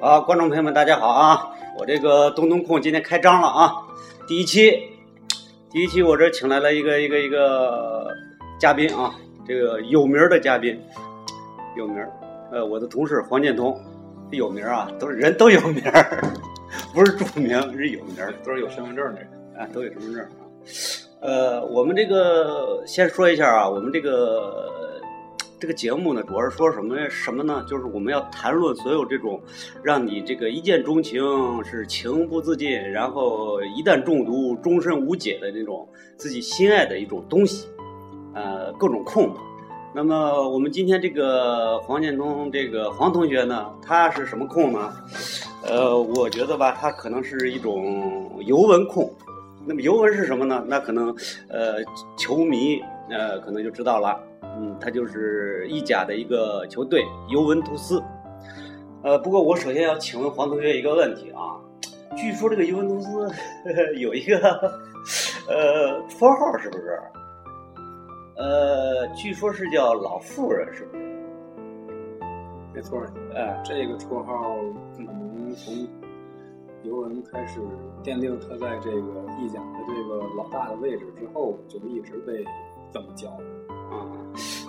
啊，观众朋友们，大家好啊！我这个东东控今天开张了啊，第一期，第一期我这请来了一个一个一个嘉宾啊，这个有名的嘉宾，有名儿，呃，我的同事黄建通，有名儿啊，都是人都有名儿，不是著名，是有名儿，都是有身份证的人。啊，都有身份证啊。呃，我们这个先说一下啊，我们这个这个节目呢，主要是说什么？什么呢？就是我们要谈论所有这种让你这个一见钟情是情不自禁，然后一旦中毒终身无解的那种自己心爱的一种东西，呃，各种控。那么我们今天这个黄建东这个黄同学呢，他是什么控呢？呃，我觉得吧，他可能是一种尤文控。那么尤文是什么呢？那可能呃，球迷呃可能就知道了。嗯，他就是意甲的一个球队尤文图斯。呃，不过我首先要请问黄同学一个问题啊，据说这个尤文图斯 有一个呃绰号，是不是？呃，据说是叫老妇人，是不是？没错，哎，这个绰号可能从尤文开始奠定他在这个意甲的这个老大的位置之后，就一直被这么教。啊，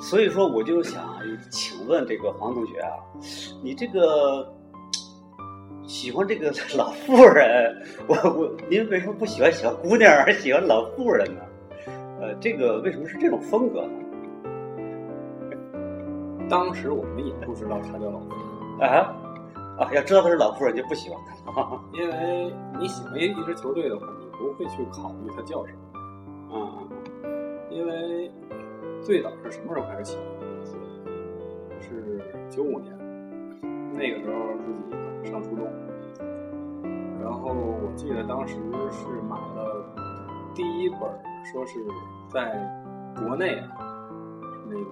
所以说我就想请问这个黄同学啊，你这个喜欢这个 老妇人，我我您为什么不喜欢小姑娘，而喜欢老妇人呢？呃，这个为什么是这种风格呢？当时我们也不知道他叫老妇人，啊啊，要知道他是老妇人就不喜欢他。因为你喜欢一支球队的话，你不会去考虑他叫什么，啊因为最早是什么时候开始喜欢尤文图斯？是九五年，那个时候自己上初中，然后我记得当时是买了第一本，说是在国内啊，那个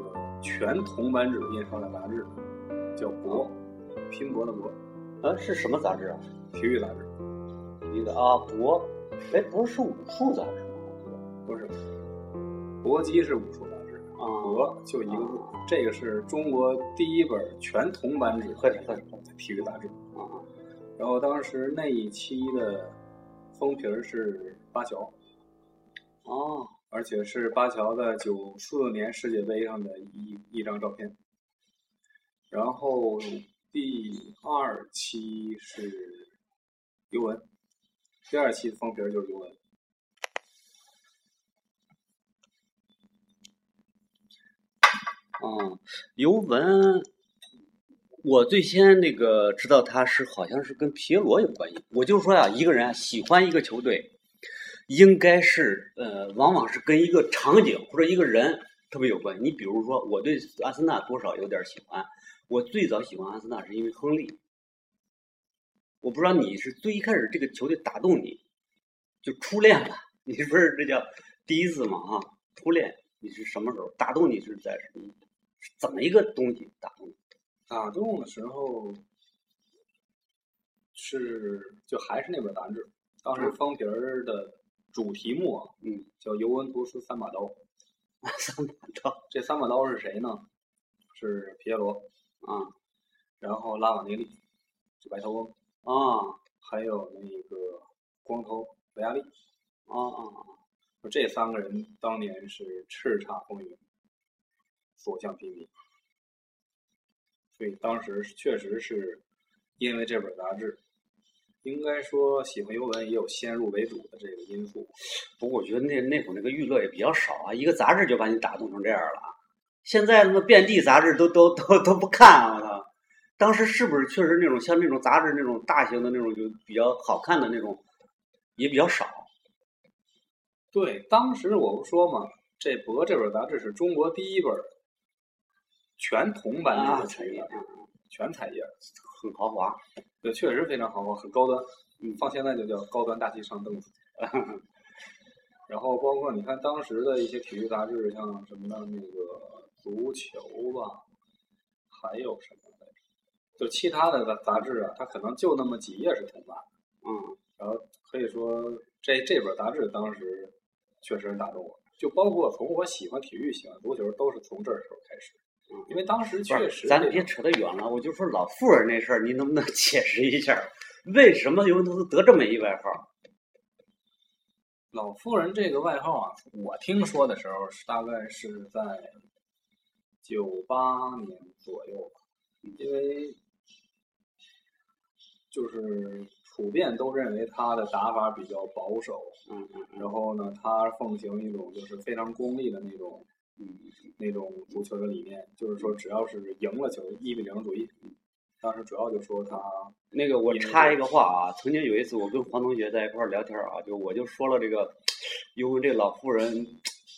全铜版纸印刷的杂志，叫《博》，拼搏的博，啊，是什么杂志啊？体育杂志，一个啊，博，哎，不是是武术杂志吗？不是，搏击是武术杂志，啊，博就一个字，这个是中国第一本全铜版纸喝点喝点体育杂志。啊然后当时那一期的封皮儿是巴乔，哦而且是巴乔在九四年世界杯上的一一张照片。然后第二期是尤文，第二期的封皮儿就是尤文。啊，尤文，我最先那个知道他是好像是跟皮耶罗有关系。我就说呀，一个人喜欢一个球队，应该是呃，往往是跟一个场景或者一个人特别有关系。你比如说，我对阿森纳多少有点喜欢。我最早喜欢阿森纳是因为亨利。我不知道你是最一开始这个球队打动你，就初恋吧？你不是这叫第一次嘛？啊，初恋，你是什么时候打动你？是在什么？是怎么一个东西打动你？打动的时候是就还是那本杂志，当时封皮儿的主题目啊，嗯，叫尤文图斯 三把刀。三把刀这三把刀是谁呢？是皮耶罗，啊然后拉瓦内利，就白头翁，啊还有那个光头维亚利，啊啊！啊这三个人当年是叱咤风云，所向披靡。所以当时确实是因为这本杂志，应该说喜欢尤文也有先入为主的这个因素。不过我觉得那那会儿那个娱乐也比较少啊，一个杂志就把你打动成这样了。现在他妈遍地杂志都都都都不看啊！我操！当时是不是确实那种像那种杂志那种大型的那种就比较好看的那种也比较少？对，当时我不说嘛，这《博》这本杂志是中国第一本全铜版啊，的全彩页，很豪华。对，确实非常豪华，很高端。嗯放现在就叫高端大气上档次。然后包括你看当时的一些体育杂志，像什么的那个足球吧，还有什么来着？就其他的杂杂志啊，它可能就那么几页是铜版，嗯然后可以说这这本杂志当时确实很打动我。就包括从我喜欢体育、喜欢足球，都是从这时候开始。因为当时确实，是咱别扯得远了，我就说老妇人那事儿，你能不能 解释一下，为什么尤文图斯得这么一外号？老妇人这个外号啊，我听说的时候是大概是在九八年左右吧，因为就是普遍都认为他的打法比较保守，嗯然后呢，他奉行一种就是非常功利的那种嗯，那种足球的理念，就是说只要是赢了球，一比零主义。当时主要就说他那个我插一个话啊，曾经有一次我跟黄同学在一块儿聊天啊，就我就说了这个，因为这老妇人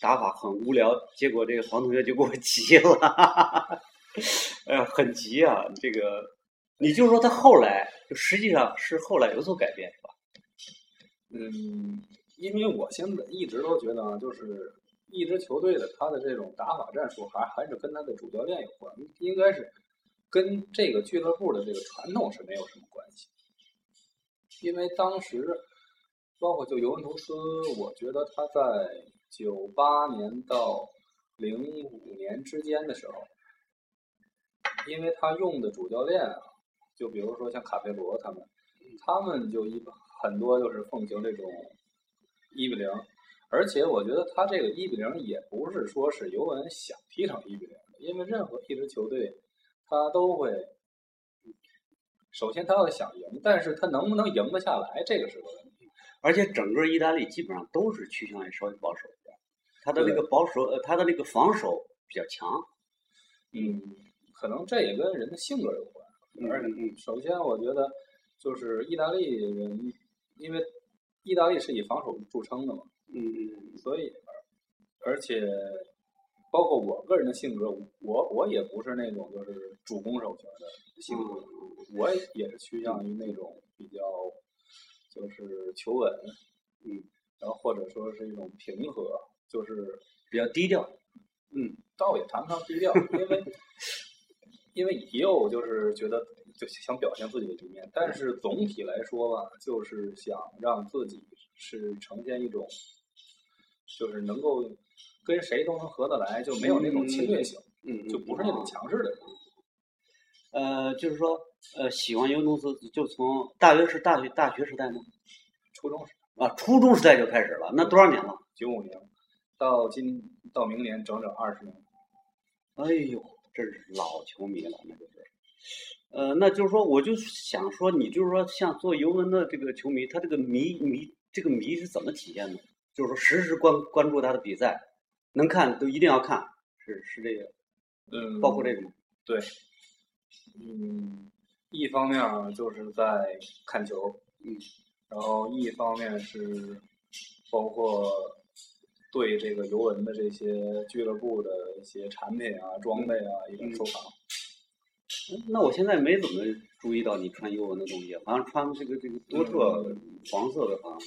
打法很无聊，结果这个黄同学就给我急了，哎呀，很急啊！这个，你就说他后来，就实际上是后来有所改变，是吧？嗯，因为我现在一直都觉得啊，就是一支球队的他的这种打法战术还还是跟他的主教练有关，应该是跟这个俱乐部的这个传统是没有什么关系。因为当时包括就尤文图斯，我觉得他在九八年到零五年之间的时候，因为他用的主教练啊，就比如说像卡佩罗他们，他们就一很多就是奉行这种一比零，而且我觉得他这个一比零也不是说是尤文想踢成一比零的，因为任何一支球队他都会，首先他要想赢，但是他能不能赢得下来，这个是个问题。而且整个意大利基本上都是趋向于稍微保守一点，他的那个保守，呃，他的那个防守比较强。嗯，可能这也跟人的性格有关。嗯嗯首先，我觉得就是意大利人，因为意大利是以防守著称的嘛，嗯嗯所以而且包括我个人的性格，我我也不是那种就是主攻手型的性格，我也是趋向于那种比较就是求稳，嗯，然后或者说是一种平和，就是比较低调。嗯倒也谈不上低调，因为因为也有就是觉得就想表现自己的一面，但是总体来说吧，就是想让自己是呈现一种，就是能够跟谁都能合得来，就没有那种侵略性，嗯，就不是那种强势的人。呃，就是说，呃，喜欢尤文图斯就从大约是大学大学时代吗？初中时啊，初中时代就开始了，那多少年了？九五年到今到明年整整二十年，哎呦，真是老球迷了，那就是。呃，那就是说，我就想说，你就是说，像做尤文的这个球迷，他这个迷迷这个迷是怎么体现的？就是说，时时关关注他的比赛，能看都一定要看，是是这个，嗯，包括这个吗？对，嗯，一方面就是在看球，嗯，然后一方面是包括对这个尤文的这些俱乐部的一些产品啊、装备啊一种收藏。嗯那我现在没怎么注意到你穿尤文的东西，好像穿这个这个多特黄色的，好像。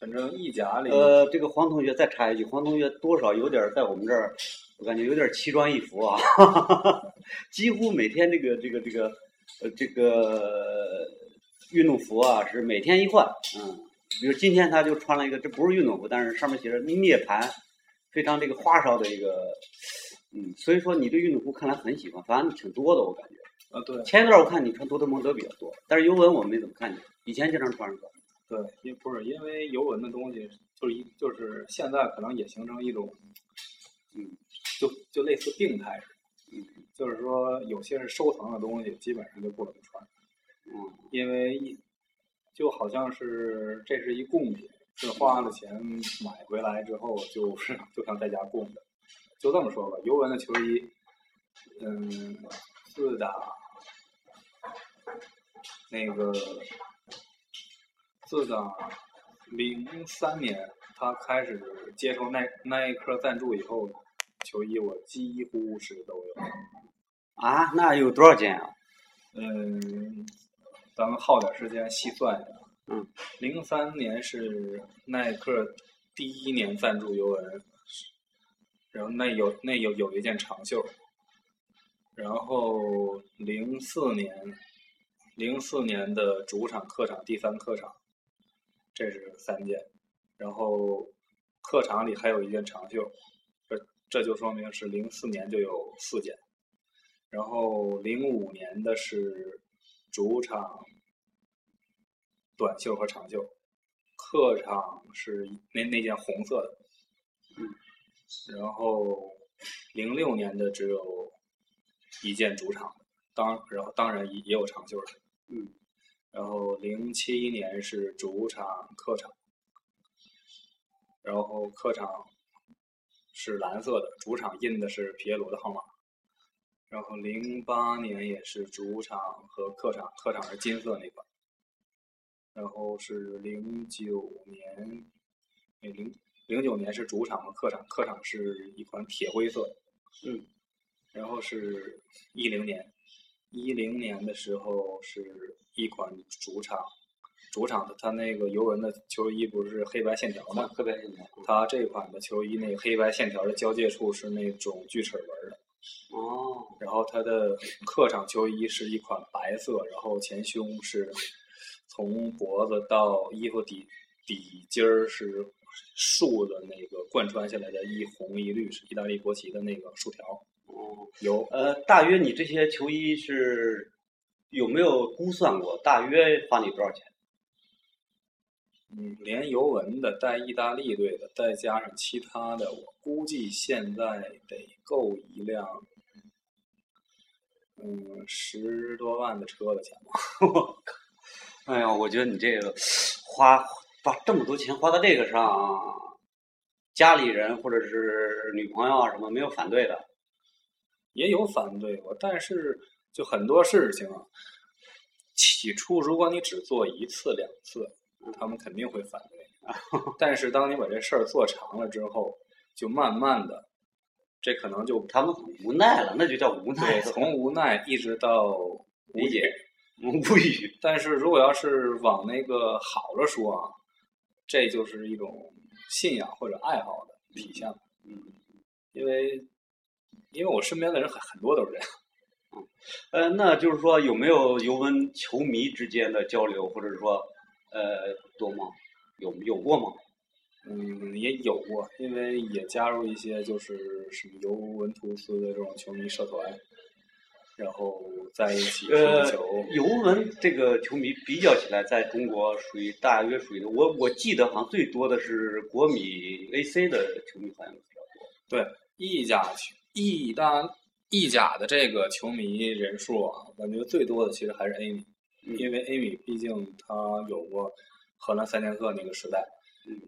反正意甲里，呃，这个黄同学再插一句，黄同学多少有点儿在我们这儿，我感觉有点奇装异服啊，几乎每天这个这个这个呃这个运动服啊是每天一换，嗯，比如今天他就穿了一个，这不是运动服，但是上面写着涅槃，非常这个花哨的一个，嗯，所以说你对运动服看来很喜欢，反正挺多的我感觉。啊对前一段我看你穿多特蒙德比较多，但是尤文我没怎么看见，以前经常穿着。对，因不是因为尤文的东西，就是一就是现在可能也形成一种，嗯，就就类似病态似的，嗯就是说有些是收藏的东西，基本上就不怎么穿。嗯因为一就好像是这是一贡品，是花了钱买回来之后，就是就像在家供的。就这么说吧，尤文的球衣，嗯，自打那个自打零三年他开始接受耐耐克赞助以后，球衣我几乎是都有。啊，那有多少件啊？嗯，咱们耗点时间细算一下。嗯，零三年是耐克第一年赞助尤文，然后那有那有有一件长袖，然后零四年，零四年的主场、客场第三客场，这是三件，然后客场里还有一件长袖，这这就说明是零四年就有四件。然后零五年的是主场短袖和长袖，客场是那那件红色的，嗯，然后零六年的只有一件主场，当然后当然也也有长袖的，嗯，然后零七年是主场客场，然后客场是蓝色的，主场印的是皮耶罗的号码。然后零八年也是主场和客场，客场是金色那款。然后是零九年，哎零零九年是主场和客场，客场是一款铁灰色。嗯。然后是一零年，一零年的时候是一款主场，主场的它那个尤文的球衣不是黑白线条吗？黑白线条。它这款的球衣那个黑白线条的交界处是那种锯齿纹的。哦。然后它的客场球衣是一款白色，然后前胸是从脖子到衣服底底襟儿是竖的那个贯穿下来的一红一绿，是意大利国旗的那个竖条。哦。有呃，大约你这些球衣是有没有估算过？大约花你多少钱？嗯，连尤文的带意大利队的，再加上其他的，我估计现在得够一辆。嗯，十多万的车的钱吧。我靠！哎呀，我觉得你这个花把这么多钱花到这个上，家里人或者是女朋友啊什么没有反对的？也有反对过，但是就很多事情啊，起初如果你只做一次两次，他们肯定会反对。但是当你把这事儿做长了之后，就慢慢的。这可能就他们很无奈了，那就叫无奈。从无奈一直到理解，无语。但是如果要是往那个好了说啊，这就是一种信仰或者爱好的体现。嗯，因为因为我身边的人很很多都是这样。嗯，呃，那就是说有没有尤文球迷之间的交流，或者说呃多吗？有有过吗？嗯，也有过，因为也加入一些就是什么尤文图斯的这种球迷社团，然后在一起踢球。尤文这个球迷比较起来，在中国属于大约属于我我记得好像最多的是国米 AC 的球迷好像比较多。对，意甲球意大意甲的这个球迷人数啊，感觉最多的其实还是 A 米，因为 A 米毕竟他有过荷兰三剑客那个时代。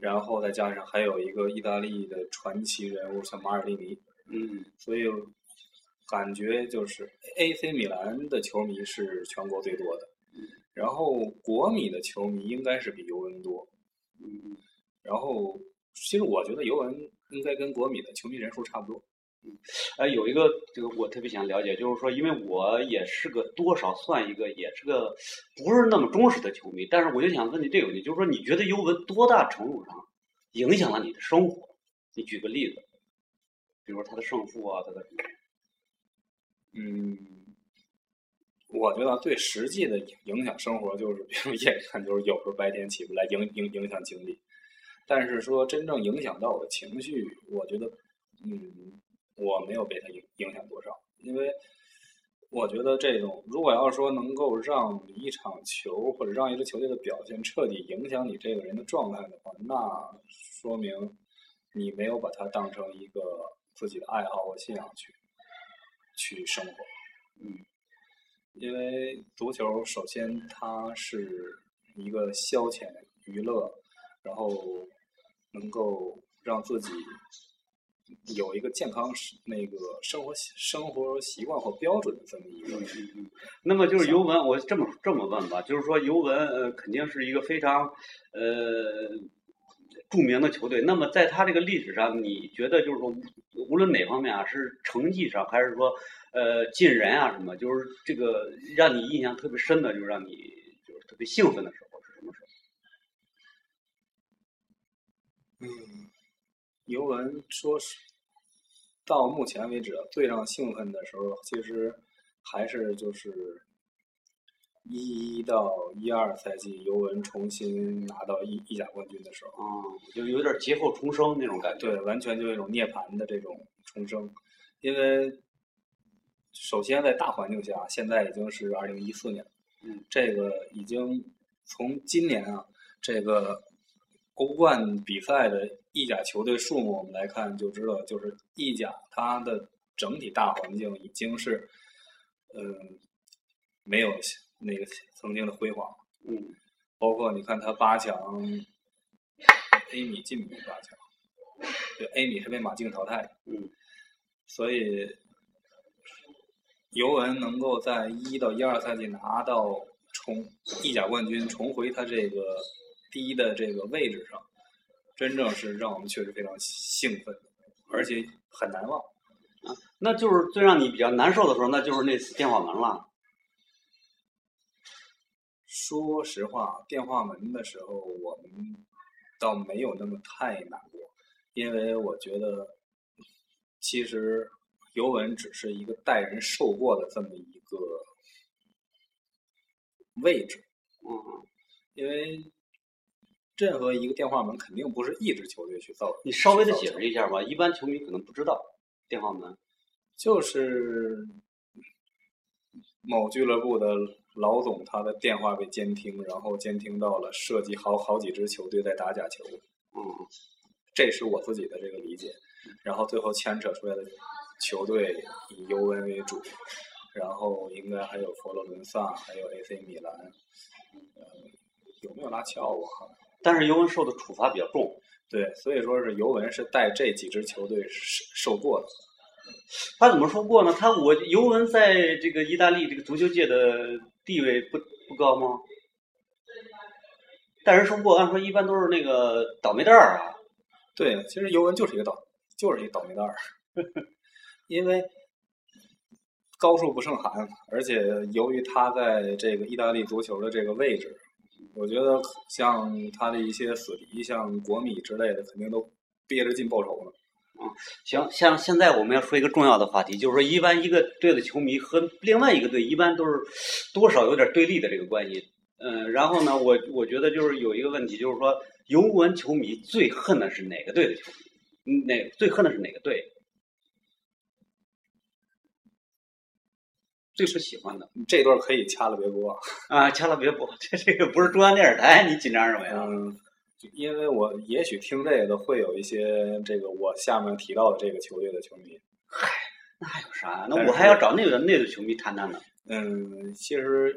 然后再加上还有一个意大利的传奇人物，像马尔蒂尼，嗯，所以感觉就是 AC 米兰的球迷是全国最多的，然后国米的球迷应该是比尤文多，嗯，然后其实我觉得尤文应该跟国米的球迷人数差不多。嗯，有一个这个我特别想了解，就是说，因为我也是个多少算一个，也是个不是那么忠实的球迷，但是我就想问你这个问题，就是说，你觉得尤文多大程度上影响了你的生活？你举个例子，比如说他的胜负啊，他的什么？嗯，我觉得最实际的影响生活就是，比如夜看就是有时候白天起不来，影影影响精力。但是说真正影响到我的情绪，我觉得，嗯。我没有被他影影响多少，因为我觉得这种如果要说能够让一场球或者让一支球队的表现彻底影响你这个人的状态的话，那说明你没有把它当成一个自己的爱好或信仰去去生活。嗯，因为足球首先它是一个消遣娱乐，然后能够让自己。有一个健康那个生活生活习惯或标准的这么一个，那么就是尤文，我这么这么问吧，就是说尤文呃肯定是一个非常呃著名的球队。那么在他这个历史上，你觉得就是说无论哪方面啊，是成绩上还是说呃进人啊什么，就是这个让你印象特别深的，就是让你就是特别兴奋的时候是什么时候？嗯，尤文说是。到目前为止，最让兴奋的时候，其实还是就是一一到一二赛季尤文重新拿到意意甲冠军的时候，啊，就有点劫后重生那种感觉。对，完全就一种涅槃的这种重生，因为首先在大环境下，现在已经是二零一四年，嗯，这个已经从今年啊，这个欧冠比赛的意甲球队数目我们来看就知道，就是意甲它的整体大环境已经是，嗯，没有那个曾经的辉煌，嗯，包括你看他八强，A 米进不八强，就，A 米是被马竞淘汰，嗯，所以尤文能够在一到一二赛季拿到重意甲冠军，重回他这个第一的这个位置上，真正是让我们确实非常兴奋，而且很难忘。啊那就是最让你比较难受的时候，那就是那次电话门了。说实话，电话门的时候，我们倒没有那么太难过，因为我觉得其实尤文只是一个带人受过的这么一个位置，嗯，因为任何一个电话门肯定不是一支球队去造的。你稍微的解释一下吧，一般球迷可能不知道电话门。就是某俱乐部的老总他的电话被监听，然后监听到了涉及好好几支球队在打假球，嗯，这是我自己的这个理解。然后最后牵扯出来的球队以尤文为主，然后应该还有佛罗伦萨，还有 AC 米兰，呃，有没有拉齐奥我看但是尤文受的处罚比较重。对，所以说是尤文是带这几支球队受受过的。他怎么说过呢？他我尤文在这个意大利这个足球界的地位不不高吗？带人受过，按说一般都是那个倒霉蛋儿啊。对，其实尤文就是一个倒，就是一个倒霉蛋儿，因为高处不胜寒，而且由于他在这个意大利足球的这个位置，我觉得像他的一些死敌，像国米之类的，肯定都憋着劲报仇呢。啊行，像现在我们要说一个重要的话题，就是说，一般一个队的球迷和另外一个队一般都是多少有点对立的这个关系。嗯，然后呢，我我觉得就是有一个问题，就是说，尤文球迷最恨的是哪个队的球迷？嗯哪最恨的是哪个队？最是喜欢的这段可以掐了别播。啊，掐了别播，这这个不是中央电视台，你紧张什么呀？嗯，因为我也许听这个的会有一些这个我下面提到的这个球队的球迷。嗨那还有啥？那我还要找那个那个球迷谈谈呢。嗯，其实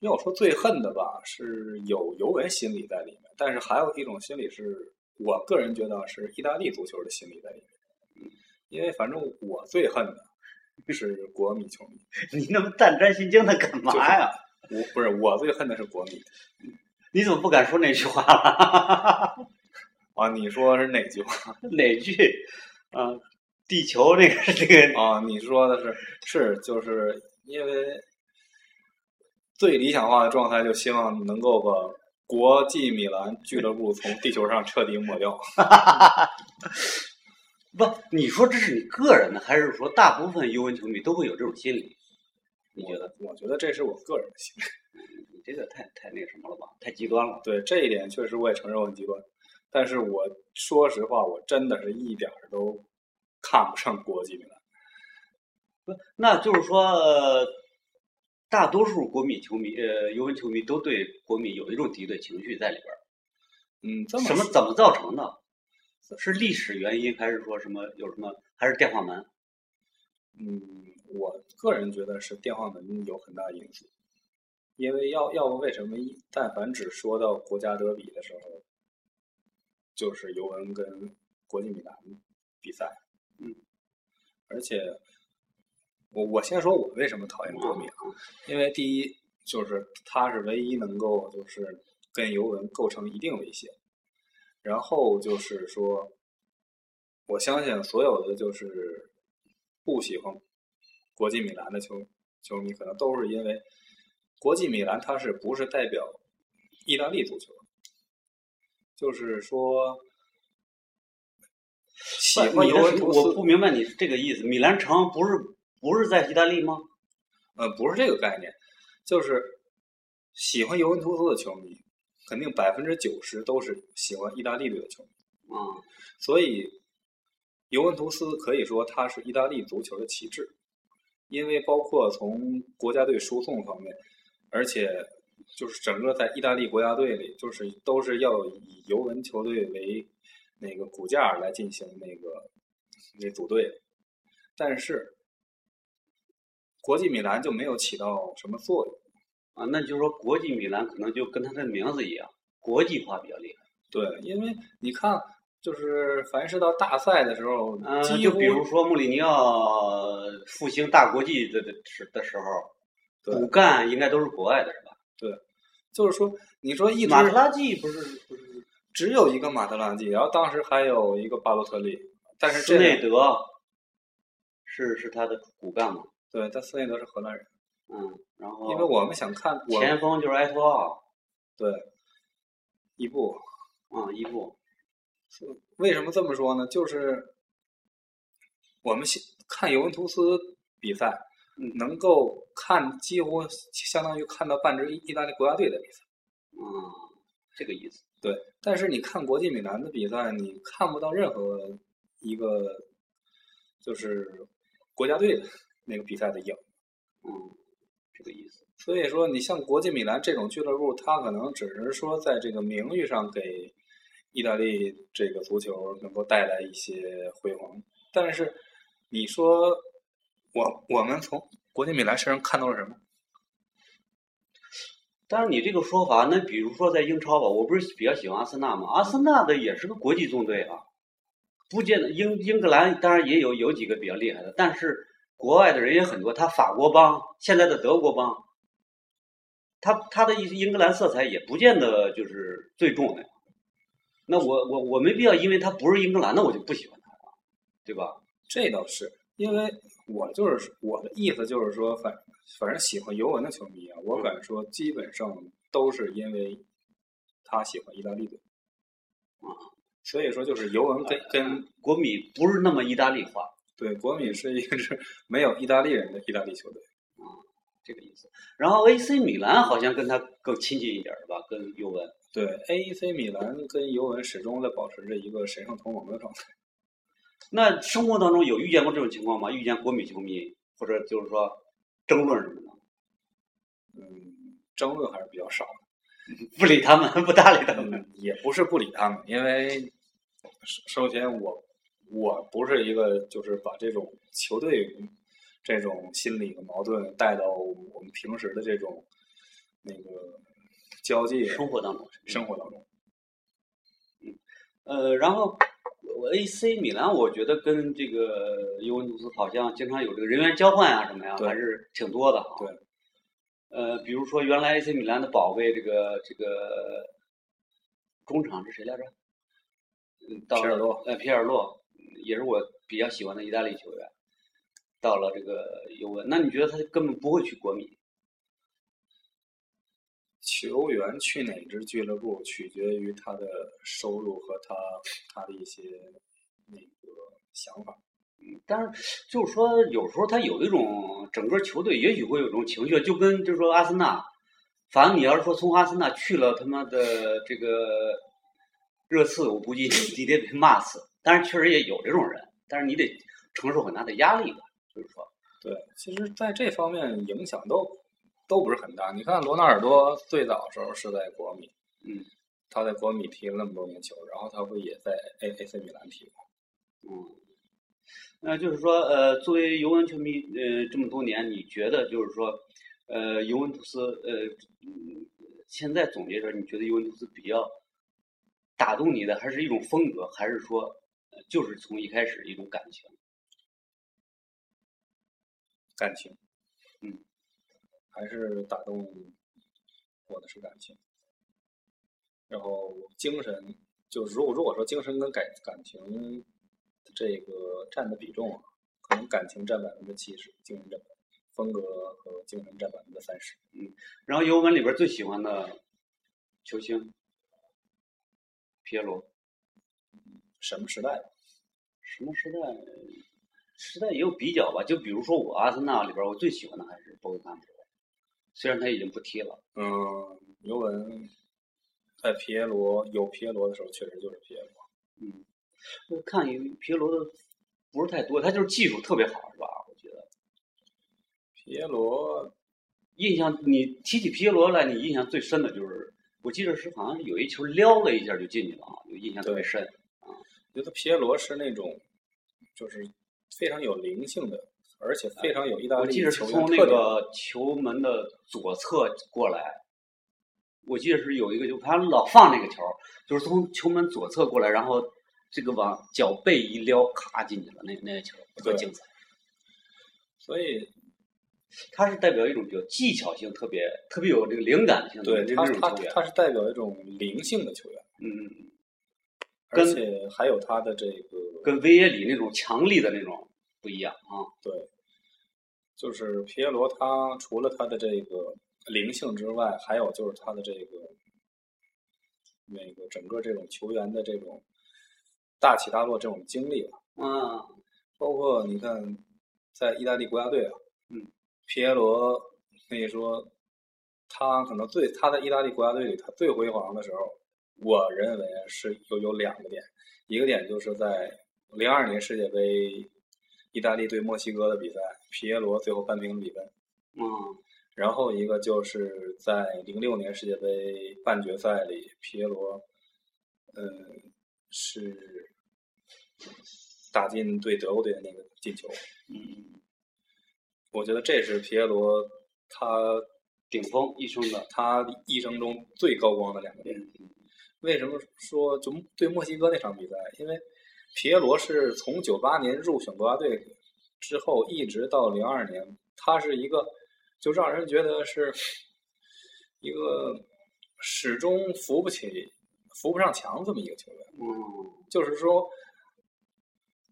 要说最恨的吧，是有尤文心理在里面，但是还有一种心理是我个人觉得是意大利足球的心理在里面。因为反正我最恨的是国米球迷，你那么胆战心惊的干嘛呀？我不是我最恨的是国米你怎么不敢说那句话了？啊！你说是哪句话 哪句？啊，地球这个是这个啊？你说的是是就是因为最理想化的状态，就希望能够把国际米兰俱乐部从地球上彻底抹掉。不？你说这是你个人的，还是说大部分尤文球迷都会有这种心理？你觉得？我？我觉得这是我个人的心理。你这个太太那什么了吧？太极端了。对这一点，确实我也承认我很极端。但是我说实话，我真的是一点儿都看不上国际米兰。不，那就是说，呃大多数国米球迷，呃，尤文球迷都对国米有一种敌对情绪在里边儿。嗯，这么什么怎么造成的？是历史原因，还是说什么有什么？还是电话门？嗯，我个人觉得是电话门有很大因素，因为要要不为什么一但凡只说到国家德比的时候，就是尤文跟国际米兰比赛，嗯，而且我我先说我为什么讨厌国米啊，因为第一就是他是唯一能够就是跟尤文构成一定威胁，然后就是说，我相信所有的就是不喜欢国际米兰的球球迷，可能都是因为国际米兰它是不是代表意大利足球？就是说，喜欢尤文图斯我不明白你这个意思。米兰城不是不是在意大利吗？呃，不是这个概念，就是喜欢尤文图斯的球迷，肯定百分之九十都是喜欢意大利队的球迷。啊、所以，尤文图斯可以说它是意大利足球的旗帜，因为包括从国家队输送方面，而且就是整个在意大利国家队里，就是都是要以尤文球队为那个骨架来进行那个那组队，但是国际米兰就没有起到什么作用。啊，那就是说国际米兰可能就跟它的名字一样，国际化比较厉害。对，因为你看，就是凡是到大赛的时候，嗯、就比如说穆里尼奥复兴大国际的的时的时候，骨干应该都是国外的，是吧？对就是说，你说一马特拉季不是不是只有一个马特拉季，然后当时还有一个巴洛特利，但是斯这内德是是他的骨干嘛？对，但斯内德是荷兰人，嗯，然后因为我们想看我前锋就是埃托奥，对伊布，啊、伊布，为什么这么说呢？就是我们喜看尤文图斯比赛，嗯能够看几乎相当于看到半支意意大利国家队的比赛。啊、这个意思。对，但是你看国际米兰的比赛，你看不到任何一个就是国家队的那个比赛的影。嗯，这个意思。所以说，你像国际米兰这种俱乐部，它可能只是说在这个名誉上给意大利这个足球能够带来一些辉煌，但是你说我我们从国际米兰身上看到了什么？但是你这个说法，那比如说在英超吧，我不是比较喜欢阿森纳吗？阿森纳的也是个国际纵队啊，不见得英英格兰当然也有有几个比较厉害的，但是国外的人也很多。他法国帮，现在的德国帮，他他的一些英格兰色彩也不见得就是最重的。那我我我没必要因为他不是英格兰的我就不喜欢他了，对吧？这倒是，因为我就是我的意思就是说，反反正喜欢尤文的球迷啊，我敢说基本上都是因为他喜欢意大利队啊，所以说就是尤文跟跟国米不是那么意大利化，对国米是一支没有意大利人的意大利球队。啊这个意思。然后 AC 米兰好像跟他更亲近一点儿吧，跟尤文。对，A.C. 米兰跟尤文始终在保持着一个神圣同盟的状态。那生活当中有遇见过这种情况吗？遇见国米球迷，或者就是说争论什么的，嗯，争论还是比较少的。不理他们，不搭理他们。嗯，也不是不理他们，因为首首先我我不是一个就是把这种球队这种心理的矛盾带到我们平时的这种那个交际生活当中，生活当中。呃，然后我 AC 米兰，我觉得跟这个尤文图斯好像经常有这个人员交换啊什么呀，还是挺多的哈。对。呃，比如说原来 AC 米兰的宝贝，这个这个中场是谁来着？嗯，到皮尔洛呃，皮尔洛也是我比较喜欢的意大利球员，到了这个尤文，那你觉得他根本不会去国米？球员去哪支俱乐部取决于他的收入和他他的一些那个想法。嗯但是就是说，有时候他有一种整个球队也许会有一种情绪，就跟就是说阿森纳，反正你要是说从阿森纳去了他妈的这个热刺，我估计你得被骂死。但是确实也有这种人，但是你得承受很大的压力吧，就是说，对，其实在这方面影响都都不是很大。你看罗纳尔多最早的时候是在国米，嗯他在国米踢了那么多年球，然后他不也在 A A C 米兰踢吗？嗯。那就是说，呃，作为尤文球迷，呃，这么多年，你觉得就是说，呃，尤文图斯，呃，嗯现在总结着，你觉得尤文图斯比较打动你的，还是一种风格，还是说，呃就是从一开始一种感情？感情，嗯，还是打动我的是感情。然后精神，就如果如果说精神跟感感情这个占的比重啊，可能感情占百分之七十，精神占风格和精神占百分之三十。嗯然后尤文里边最喜欢的球星皮耶罗，什么时代？什么时代？时代也有比较吧，就比如说我阿森纳里边，我最喜欢的还是博格坎普，虽然他已经不踢了。嗯，尤文在皮耶罗有皮耶罗的时候，确实就是皮耶罗。嗯，我看有皮耶罗的不是太多，他就是技术特别好，是吧？我觉得皮耶罗印象你提起皮耶罗来，你印象最深的就是，我记得是好像是有一球撩了一下就进去了啊，就印象特别深。觉得皮耶罗是那种就是非常有灵性的，而且非常有意大利我记得是从那。个球门的左侧过来，我记得是有一个，就他老放那个球，就是从球门左侧过来，然后这个往脚背一撩，咔进去了，那那个球特精彩。所以他是代表一种比较技巧性特别特别有这个灵感性的这对他他。他是代表一种灵性的球员，嗯嗯，而跟且还有他的这个跟维耶里那种强力的那种不一样啊。对，就是皮耶罗，他除了他的这个灵性之外，还有就是他的这个那个整个这种球员的这种大起大落这种经历吧。嗯包括你看，在意大利国家队啊，嗯，皮耶罗可以说，他可能最他在意大利国家队里他最辉煌的时候，我认为是有有两个点，一个点就是在零二年世界杯意大利对墨西哥的比赛，皮耶罗最后扳平比分，嗯然后一个就是在零六年世界杯半决赛里，皮耶罗，嗯，是打进对德国队的那个进球。嗯，我觉得这是皮耶罗他顶峰一生的。他一生中最高光的两个点。嗯为什么说就对墨西哥那场比赛？因为皮耶罗是从九八年入选国家队之后，一直到零二年，他是一个就让人觉得是一个始终扶不起、扶不上墙这么一个球员。嗯就是说，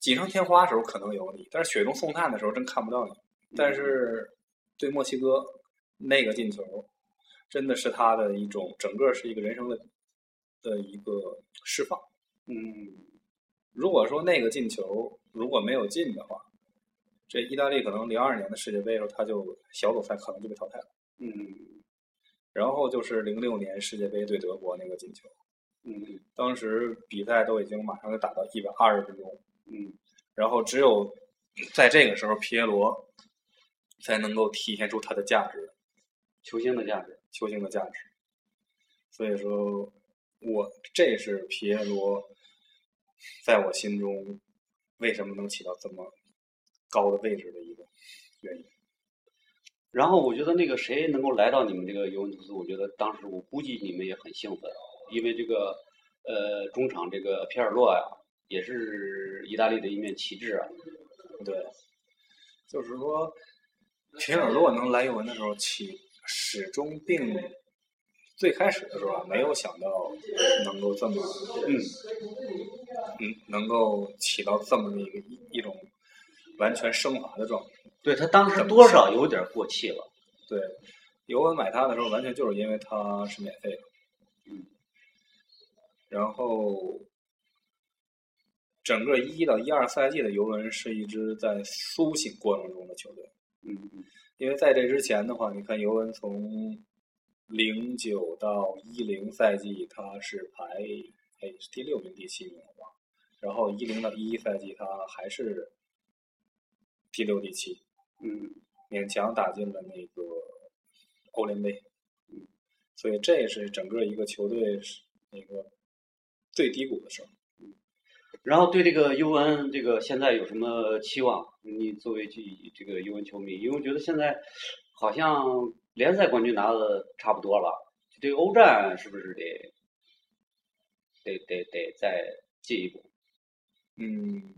锦上添花的时候可能有你，但是雪中送炭的时候真看不到你。但是对墨西哥那个进球，真的是他的一种整个是一个人生的的一个释放。嗯如果说那个进球如果没有进的话，这意大利可能零二年的世界杯的时候他就小组赛可能就被淘汰了。嗯然后就是零六年世界杯对德国那个进球，嗯当时比赛都已经马上就打到一百二十分钟，嗯然后只有在这个时候，皮耶罗才能够体现出他的价值，球星的价值。球星的价值。所以说，我这是皮耶罗在我心中为什么能起到这么高的位置的一个原因。然后我觉得那个谁能够来到你们这个尤文图斯，我觉得当时我估计你们也很兴奋，因为这个呃中场这个皮尔洛呀，也是意大利的一面旗帜啊。对，就是说，皮尔洛能来尤文的时候起，始终并最开始的时候啊，没有想到能够这么嗯嗯，能够起到这么的一个一一种完全升华的状态。对他当时多少有点过气了。对，尤文买他的时候，完全就是因为他是免费的。嗯。然后，整个一到一二赛季的尤文是一支在苏醒过程中的球队。嗯嗯因为在这之前的话，你看尤文从零九到一零赛季，他是排哎是第六名、第七名吧，然后一零到一一赛季，他还是第六、第七，嗯勉强打进了那个欧联杯，嗯，所以这也是整个一个球队那个最低谷的时候。然后对这个尤文这个现在有什么期望？你作为这这个尤文球迷，因为我觉得现在好像联赛冠军拿的差不多了，这个欧战是不是得得得得再进一步？嗯，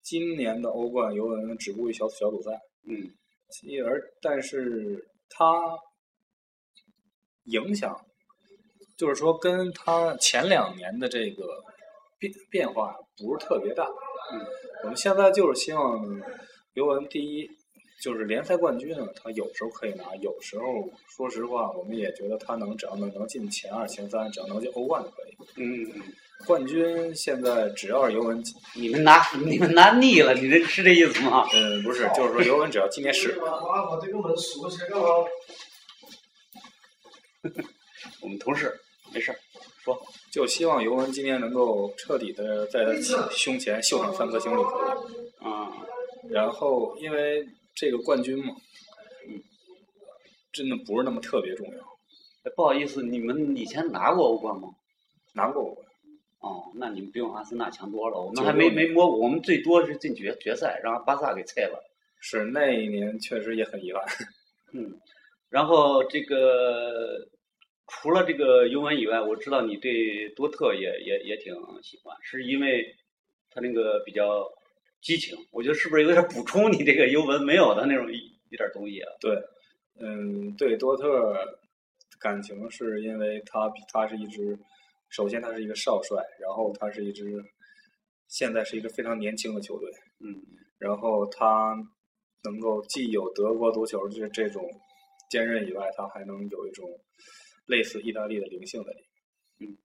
今年的欧冠尤文止步于小小组赛，嗯其而但是他影响，就是说跟他前两年的这个变变化不是特别大。嗯，我们现在就是希望尤文第一就是联赛冠军呢，他有时候可以拿，有时候说实话，我们也觉得他能只要能能进前二、前三，只要能进欧冠就可以。嗯，冠军现在只要是尤文，你们拿你们拿腻了，你这是这意思吗？嗯，不是，就是说尤文只要今年是，我这个门锁起来干嘛？我们同事没事儿说。就希望尤文今年能够彻底的在他胸前绣上三颗星就可以。然后因为这个冠军嘛，嗯真的不是那么特别重要。哎不好意思，你们以前拿过欧冠吗？拿过欧冠，哦，那你们比我们阿森纳强多了。我们还没没摸过，我们最多是进决决赛，让巴萨给菜了。是那一年确实也很遗憾。嗯，然后这个除了这个尤文以外，我知道你对多特也也也挺喜欢，是因为他那个比较激情。我觉得是不是有点补充你这个尤文没有的那种一一点东西啊？对，嗯，对多特感情是因为他他是一支，首先他是一个少帅，然后他是一支现在是一个非常年轻的球队，嗯然后他能够既有德国足球这这种坚韧以外，他还能有一种类似意大利的灵性在里面。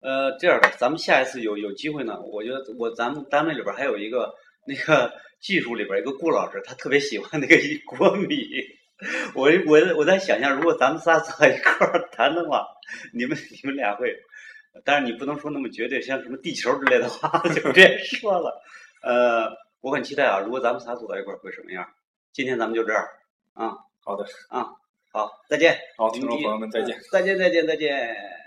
呃，这样的，咱们下一次有有机会呢，我觉得我咱们单位里边还有一个那个技术里边一个顾老师，他特别喜欢那个一锅米。我我我在想象，如果咱们仨坐一块儿谈的话，你们你们俩会，但是你不能说那么绝对，像什么地球之类的话 就别说了。呃，我很期待啊，如果咱们仨坐到一块儿会什么样？今天咱们就这样啊好的，啊，好，再见。好，听众朋友们再见。再见，再见，再见。